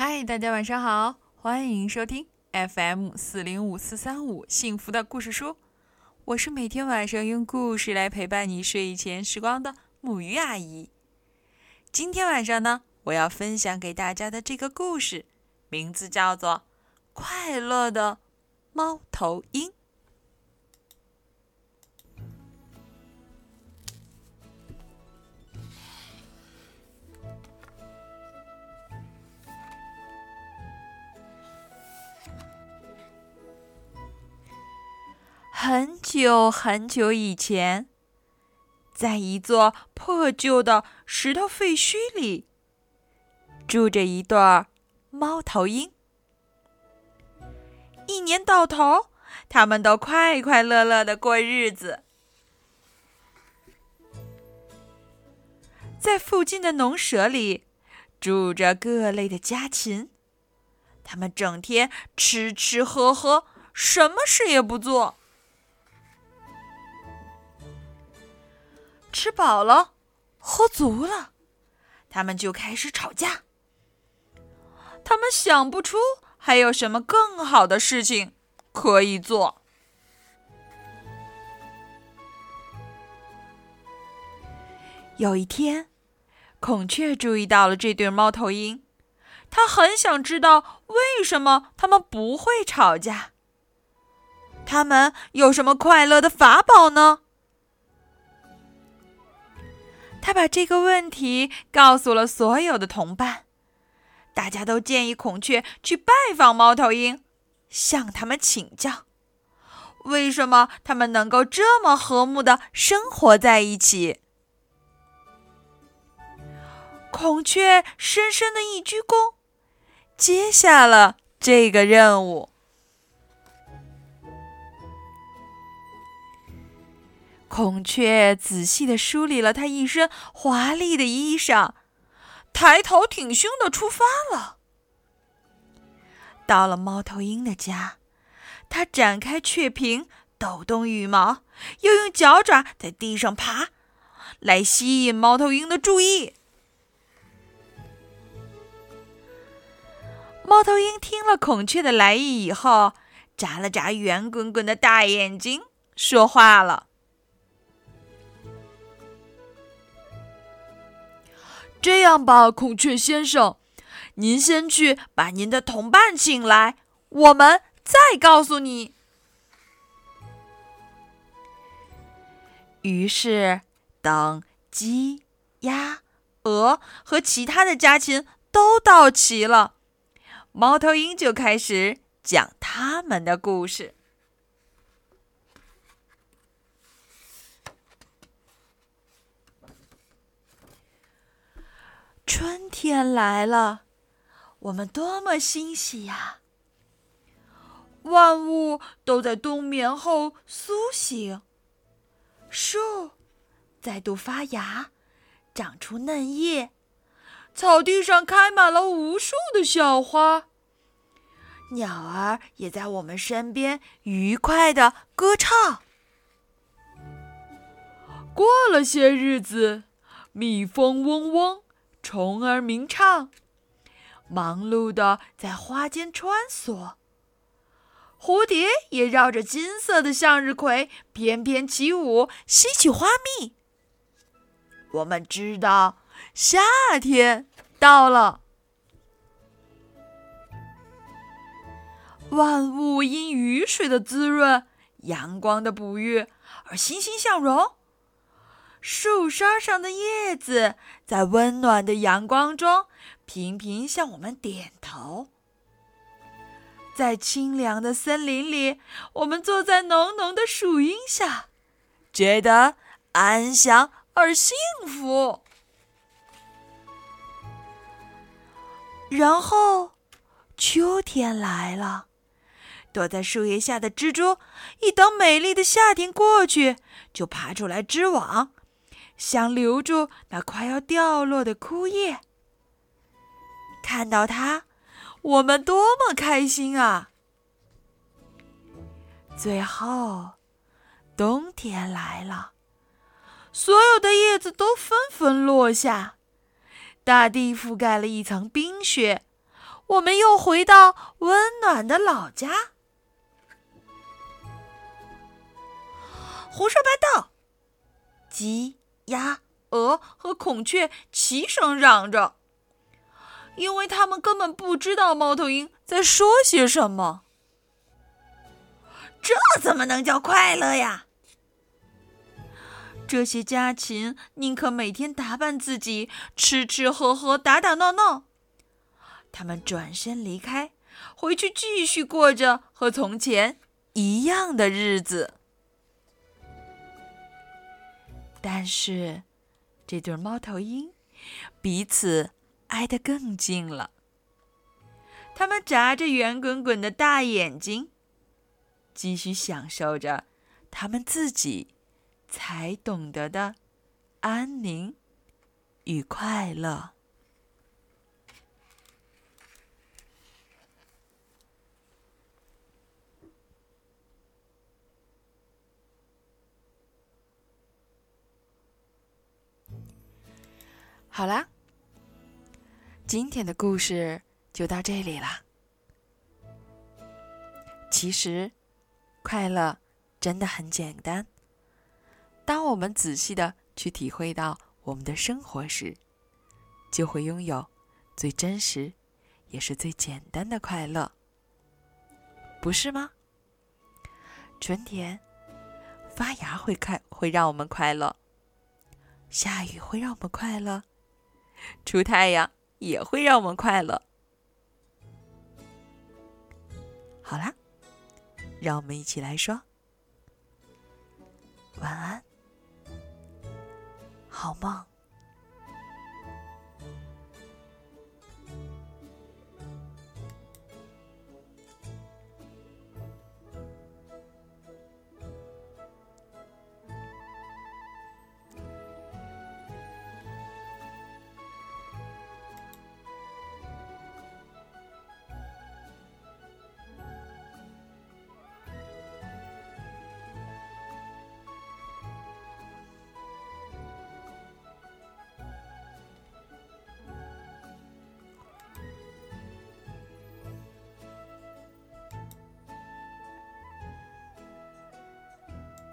嗨，大家晚上好，欢迎收听 FM 四零五四三五幸福的故事书。我是每天晚上用故事来陪伴你睡前时光的母鱼阿姨。今天晚上呢，我要分享给大家的这个故事，名字叫做《快乐的猫头鹰》。很久很久以前，在一座破旧的石头废墟里，住着一对儿猫头鹰。一年到头，他们都快快乐乐的过日子。在附近的农舍里，住着各类的家禽。他们整天吃吃喝喝，什么事也不做。吃饱了，喝足了，他们就开始吵架。他们想不出还有什么更好的事情可以做。有一天，孔雀注意到了这对猫头鹰，他很想知道为什么他们不会吵架。他们有什么快乐的法宝呢？他把这个问题告诉了所有的同伴，大家都建议孔雀去拜访猫头鹰，向他们请教，为什么他们能够这么和睦的生活在一起。孔雀深深的一鞠躬，接下了这个任务。孔雀仔细的梳理了他一身华丽的衣裳，抬头挺胸的出发了。到了猫头鹰的家，它展开雀屏，抖动羽毛，又用脚爪在地上爬，来吸引猫头鹰的注意。猫头鹰听了孔雀的来意以后，眨了眨圆滚滚的大眼睛，说话了。这样吧，孔雀先生，您先去把您的同伴请来，我们再告诉你。于是，等鸡、鸭、鹅和其他的家禽都到齐了，猫头鹰就开始讲他们的故事。春天来了，我们多么欣喜呀！万物都在冬眠后苏醒，树再度发芽，长出嫩叶，草地上开满了无数的小花，鸟儿也在我们身边愉快的歌唱。过了些日子，蜜蜂嗡嗡。虫儿鸣唱，忙碌的在花间穿梭。蝴蝶也绕着金色的向日葵翩翩起舞，吸取花蜜。我们知道夏天到了，万物因雨水的滋润、阳光的哺育而欣欣向荣。树梢上的叶子在温暖的阳光中频频向我们点头。在清凉的森林里，我们坐在浓浓的树荫下，觉得安详而幸福。然后，秋天来了，躲在树叶下的蜘蛛一等美丽的夏天过去，就爬出来织网。想留住那快要掉落的枯叶，看到它，我们多么开心啊！最后，冬天来了，所有的叶子都纷纷落下，大地覆盖了一层冰雪，我们又回到温暖的老家。胡说八道！鸡、鸭、鹅和孔雀齐声嚷着，因为他们根本不知道猫头鹰在说些什么。这怎么能叫快乐呀？这些家禽宁可每天打扮自己，吃吃喝喝，打打闹闹。他们转身离开，回去继续过着和从前一样的日子。但是，这对猫头鹰彼此挨得更近了。它们眨着圆滚滚的大眼睛，继续享受着他们自己。才懂得的安宁与快乐。好啦，今天的故事就到这里啦。其实，快乐真的很简单。当我们仔细的去体会到我们的生活时，就会拥有最真实，也是最简单的快乐，不是吗？春天发芽会快，会让我们快乐；下雨会让我们快乐；出太阳也会让我们快乐。好啦，让我们一起来说晚安。好梦。